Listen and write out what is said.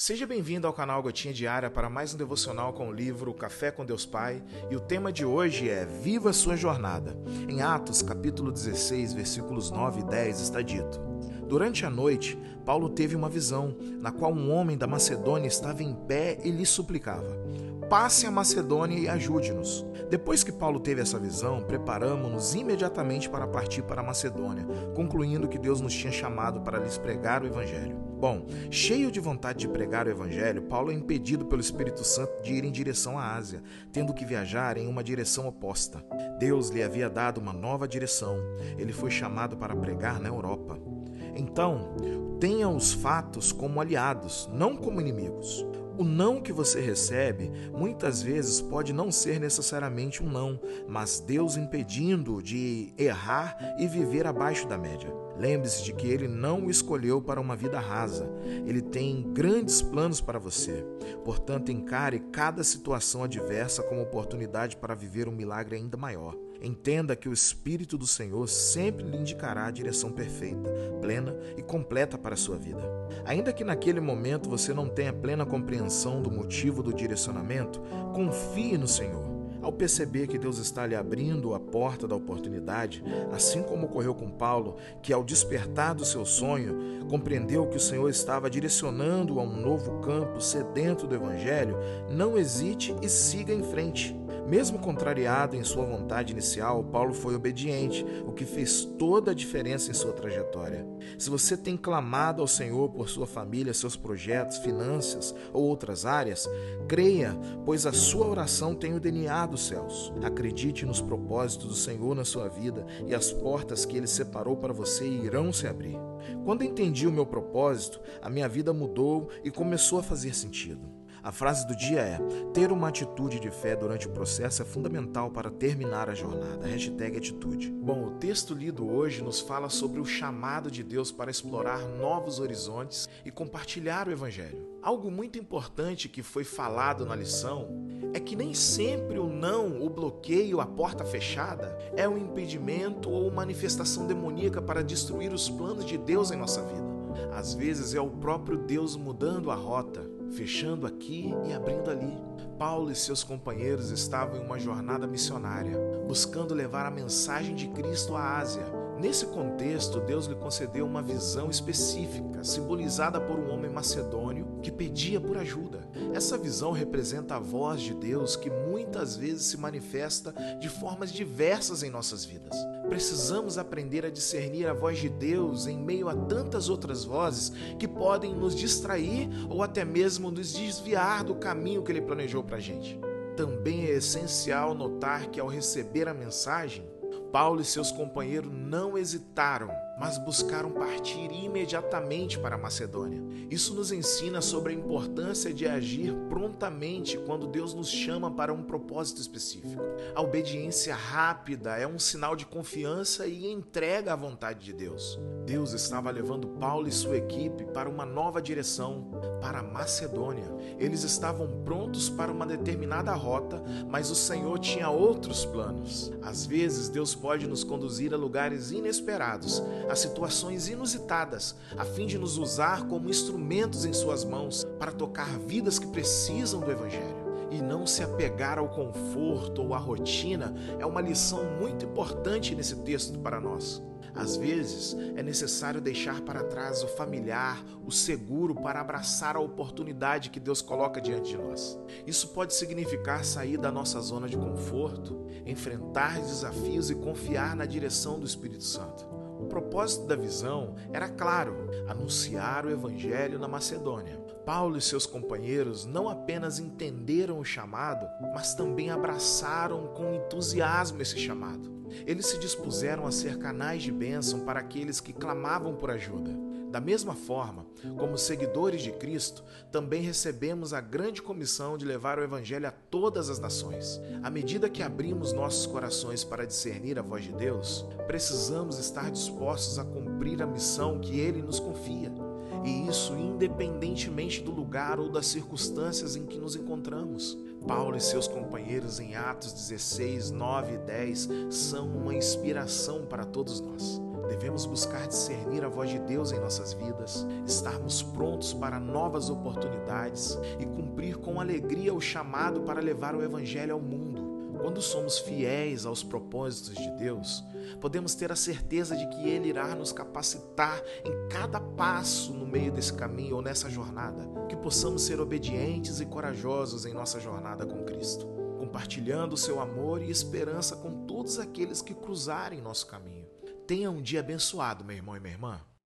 Seja bem-vindo ao canal Gotinha Diária para mais um devocional com o livro Café com Deus Pai, e o tema de hoje é Viva sua jornada. Em Atos, capítulo 16, versículos 9 e 10 está dito: Durante a noite, Paulo teve uma visão, na qual um homem da Macedônia estava em pé e lhe suplicava: Passe a Macedônia e ajude-nos. Depois que Paulo teve essa visão, preparamos-nos imediatamente para partir para a Macedônia, concluindo que Deus nos tinha chamado para lhes pregar o Evangelho. Bom, cheio de vontade de pregar o Evangelho, Paulo é impedido pelo Espírito Santo de ir em direção à Ásia, tendo que viajar em uma direção oposta. Deus lhe havia dado uma nova direção. Ele foi chamado para pregar na Europa. Então, tenha os fatos como aliados, não como inimigos. O não que você recebe muitas vezes pode não ser necessariamente um não, mas Deus impedindo de errar e viver abaixo da média. Lembre-se de que Ele não o escolheu para uma vida rasa. Ele tem grandes planos para você. Portanto, encare cada situação adversa como oportunidade para viver um milagre ainda maior. Entenda que o Espírito do Senhor sempre lhe indicará a direção perfeita, plena e completa para a sua vida. Ainda que naquele momento você não tenha plena compreensão do motivo do direcionamento, confie no Senhor. Ao perceber que Deus está lhe abrindo a porta da oportunidade, assim como ocorreu com Paulo, que ao despertar do seu sonho, compreendeu que o Senhor estava direcionando a um novo campo sedento do Evangelho, não hesite e siga em frente. Mesmo contrariado em sua vontade inicial, Paulo foi obediente, o que fez toda a diferença em sua trajetória. Se você tem clamado ao Senhor por sua família, seus projetos, finanças ou outras áreas, creia, pois a sua oração tem o DNA dos céus. Acredite nos propósitos do Senhor na sua vida e as portas que ele separou para você irão se abrir. Quando entendi o meu propósito, a minha vida mudou e começou a fazer sentido. A frase do dia é: ter uma atitude de fé durante o processo é fundamental para terminar a jornada. Hashtag atitude. Bom, o texto lido hoje nos fala sobre o chamado de Deus para explorar novos horizontes e compartilhar o Evangelho. Algo muito importante que foi falado na lição é que nem sempre o não, o bloqueio, a porta fechada é um impedimento ou manifestação demoníaca para destruir os planos de Deus em nossa vida. Às vezes é o próprio Deus mudando a rota fechando aqui e abrindo ali. Paulo e seus companheiros estavam em uma jornada missionária, buscando levar a mensagem de Cristo à Ásia. Nesse contexto, Deus lhe concedeu uma visão específica, simbolizada por um homem macedônio que pedia por ajuda. Essa visão representa a voz de Deus que muitas vezes se manifesta de formas diversas em nossas vidas. Precisamos aprender a discernir a voz de Deus em meio a tantas outras vozes que podem nos distrair ou até mesmo nos desviar do caminho que Ele planejou para a gente. Também é essencial notar que ao receber a mensagem, Paulo e seus companheiros não hesitaram, mas buscaram partir imediatamente para Macedônia. Isso nos ensina sobre a importância de agir prontamente quando Deus nos chama para um propósito específico. A obediência rápida é um sinal de confiança e entrega à vontade de Deus. Deus estava levando Paulo e sua equipe para uma nova direção, para Macedônia. Eles estavam prontos para uma determinada rota, mas o Senhor tinha outros planos. Às vezes, Deus pode nos conduzir a lugares inesperados, a situações inusitadas, a fim de nos usar como instrumentos em Suas mãos para tocar vidas que precisam do Evangelho e não se apegar ao conforto ou à rotina é uma lição muito importante nesse texto para nós. Às vezes, é necessário deixar para trás o familiar, o seguro, para abraçar a oportunidade que Deus coloca diante de nós. Isso pode significar sair da nossa zona de conforto, enfrentar desafios e confiar na direção do Espírito Santo. O propósito da visão era claro: anunciar o Evangelho na Macedônia. Paulo e seus companheiros não apenas entenderam o chamado, mas também abraçaram com entusiasmo esse chamado. Eles se dispuseram a ser canais de bênção para aqueles que clamavam por ajuda. Da mesma forma, como seguidores de Cristo, também recebemos a grande comissão de levar o Evangelho a todas as nações. À medida que abrimos nossos corações para discernir a voz de Deus, precisamos estar dispostos a cumprir a missão que Ele nos confia. E isso independentemente do lugar ou das circunstâncias em que nos encontramos. Paulo e seus companheiros em Atos 16, 9 e 10 são uma inspiração para todos nós. Devemos buscar discernir a voz de Deus em nossas vidas, estarmos prontos para novas oportunidades e cumprir com alegria o chamado para levar o Evangelho ao mundo. Quando somos fiéis aos propósitos de Deus, podemos ter a certeza de que Ele irá nos capacitar em cada passo no meio desse caminho ou nessa jornada, que possamos ser obedientes e corajosos em nossa jornada com Cristo, compartilhando seu amor e esperança com todos aqueles que cruzarem nosso caminho. Tenha um dia abençoado, meu irmão e minha irmã.